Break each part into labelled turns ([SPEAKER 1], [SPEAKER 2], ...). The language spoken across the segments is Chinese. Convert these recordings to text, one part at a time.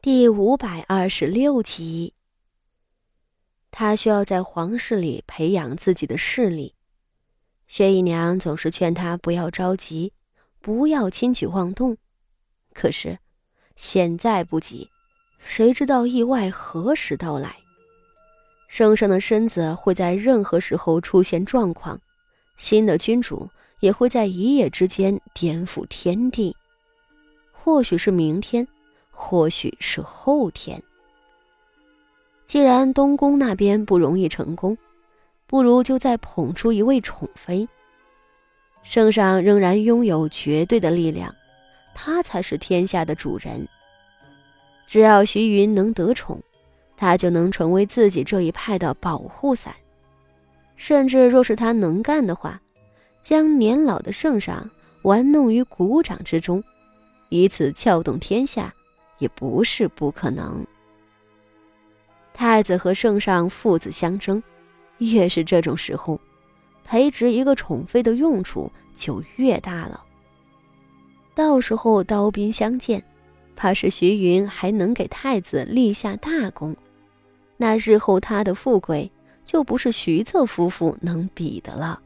[SPEAKER 1] 第五百二十六集。他需要在皇室里培养自己的势力。薛姨娘总是劝他不要着急，不要轻举妄动。可是现在不急，谁知道意外何时到来？圣上的身子会在任何时候出现状况，新的君主也会在一夜之间颠覆天地。或许是明天。或许是后天。既然东宫那边不容易成功，不如就再捧出一位宠妃。圣上仍然拥有绝对的力量，他才是天下的主人。只要徐云能得宠，他就能成为自己这一派的保护伞。甚至若是他能干的话，将年老的圣上玩弄于股掌之中，以此撬动天下。也不是不可能。太子和圣上父子相争，越是这种时候，培植一个宠妃的用处就越大了。到时候刀兵相见，怕是徐云还能给太子立下大功，那日后他的富贵就不是徐策夫妇能比的了。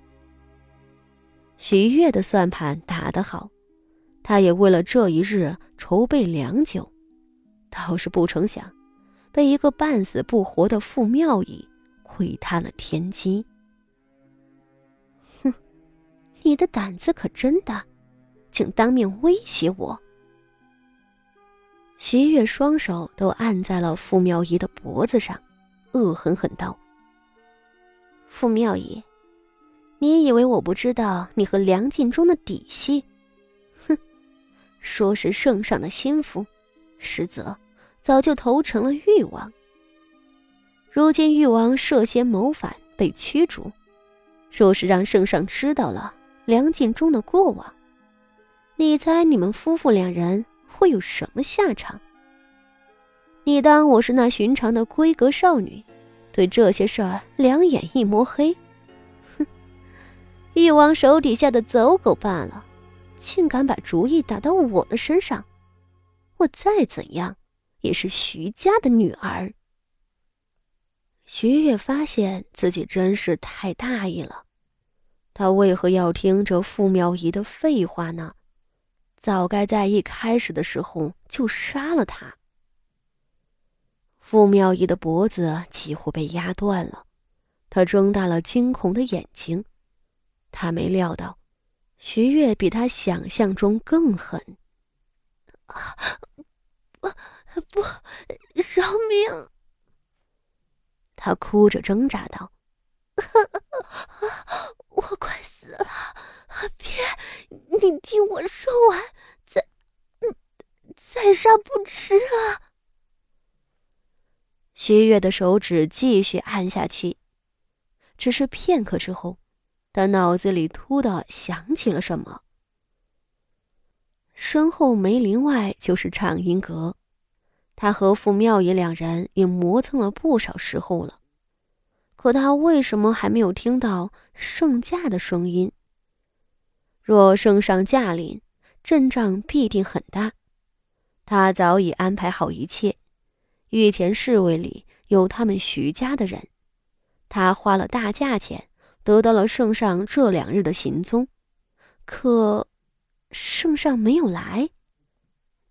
[SPEAKER 1] 徐悦的算盘打得好，他也为了这一日筹备良久。倒是不成想，被一个半死不活的傅妙仪窥探了天机。哼，你的胆子可真大，竟当面威胁我！徐月双手都按在了傅妙仪的脖子上，恶狠狠道：“傅妙仪，你以为我不知道你和梁晋忠的底细？哼，说是圣上的心腹，实则……”早就投成了誉王。如今誉王涉嫌谋反被驱逐，若是让圣上知道了梁晋忠的过往，你猜你们夫妇两人会有什么下场？你当我是那寻常的闺阁少女，对这些事儿两眼一抹黑？哼，誉王手底下的走狗罢了，竟敢把主意打到我的身上，我再怎样？也是徐家的女儿。徐悦发现自己真是太大意了，他为何要听这傅妙仪的废话呢？早该在一开始的时候就杀了他。傅妙仪的脖子几乎被压断了，他睁大了惊恐的眼睛，他没料到徐悦比他想象中更狠。啊！
[SPEAKER 2] 不，
[SPEAKER 1] 他哭着挣扎道：“
[SPEAKER 2] 我快死了，别！你听我说完，再再杀不迟啊！”
[SPEAKER 1] 徐月的手指继续按下去，只是片刻之后，他脑子里突的想起了什么。身后梅林外就是畅音阁。他和傅妙仪两人也磨蹭了不少时候了，可他为什么还没有听到圣驾的声音？若圣上驾临，阵仗必定很大。他早已安排好一切，御前侍卫里有他们徐家的人，他花了大价钱得到了圣上这两日的行踪，可圣上没有来。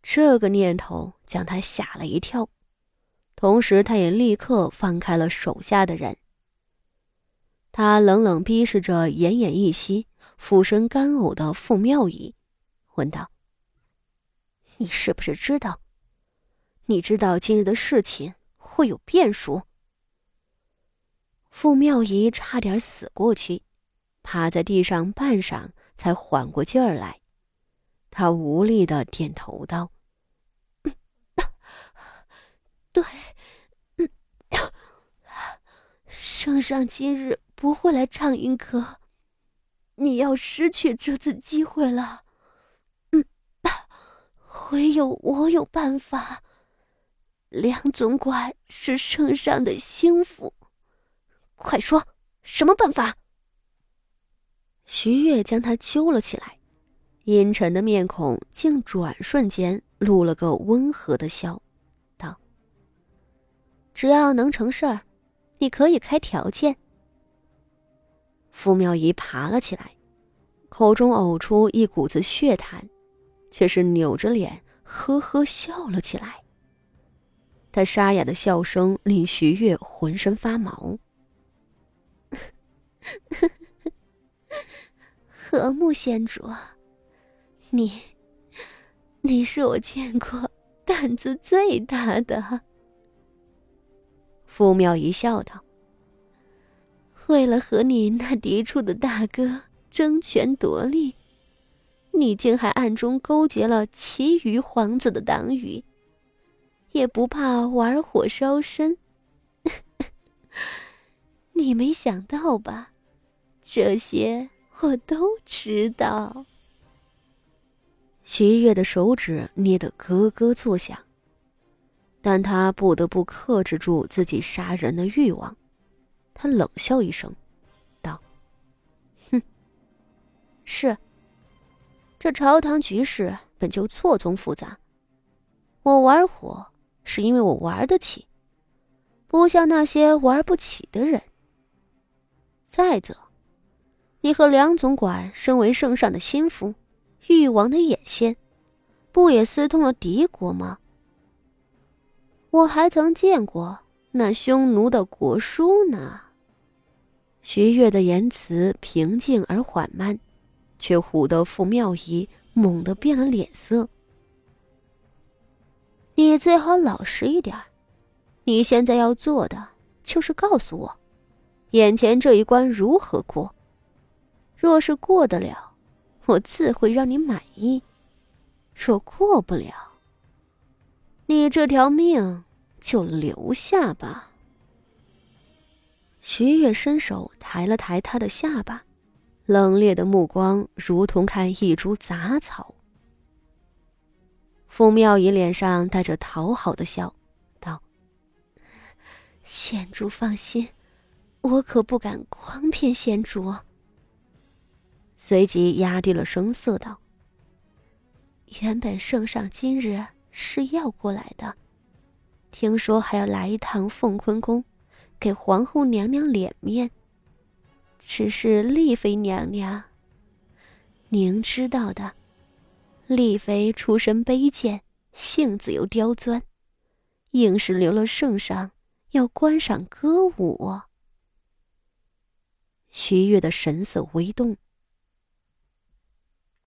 [SPEAKER 1] 这个念头将他吓了一跳，同时他也立刻放开了手下的人。他冷冷逼视着奄奄一息、俯身干呕的傅妙仪，问道：“你是不是知道？你知道今日的事情会有变数？”傅妙仪差点死过去，趴在地上半晌才缓过劲儿来。他无力的点头道：“
[SPEAKER 2] 对，圣上今日不会来畅音阁，你要失去这次机会了。唯有我有办法。梁总管是圣上的心腹，快说，什么办法？”
[SPEAKER 1] 徐悦将他揪了起来。阴沉的面孔竟转瞬间露了个温和的笑，道只要能成事儿，你可以开条件。”傅妙仪爬了起来，口中呕出一股子血痰，却是扭着脸呵呵笑了起来。他沙哑的笑声令徐月浑身发毛。
[SPEAKER 2] 和睦仙主，你，你是我见过胆子最大的。
[SPEAKER 1] 傅妙仪笑道：“
[SPEAKER 2] 为了和你那嫡出的大哥争权夺利，你竟还暗中勾结了其余皇子的党羽，也不怕玩火烧身？你没想到吧？这些。”我都知道。
[SPEAKER 1] 徐月的手指捏得咯咯作响，但他不得不克制住自己杀人的欲望。他冷笑一声，道：“哼，是。这朝堂局势本就错综复杂。我玩火是因为我玩得起，不像那些玩不起的人。再则。”你和梁总管身为圣上的心腹，誉王的眼线，不也私通了敌国吗？我还曾见过那匈奴的国书呢。徐悦的言辞平静而缓慢，却唬得傅妙仪猛地变了脸色。你最好老实一点你现在要做的就是告诉我，眼前这一关如何过。若是过得了，我自会让你满意；若过不了，你这条命就留下吧。徐月伸手抬了抬他的下巴，冷冽的目光如同看一株杂草。傅妙仪脸上带着讨好的笑，道：“
[SPEAKER 2] 贤主放心，我可不敢诓骗贤主。”
[SPEAKER 1] 随即压低了声色道：“
[SPEAKER 2] 原本圣上今日是要过来的，听说还要来一趟凤坤宫，给皇后娘娘脸面。只是丽妃娘娘，您知道的，丽妃出身卑贱，性子又刁钻，硬是留了圣上要观赏歌舞。”
[SPEAKER 1] 徐悦的神色微动。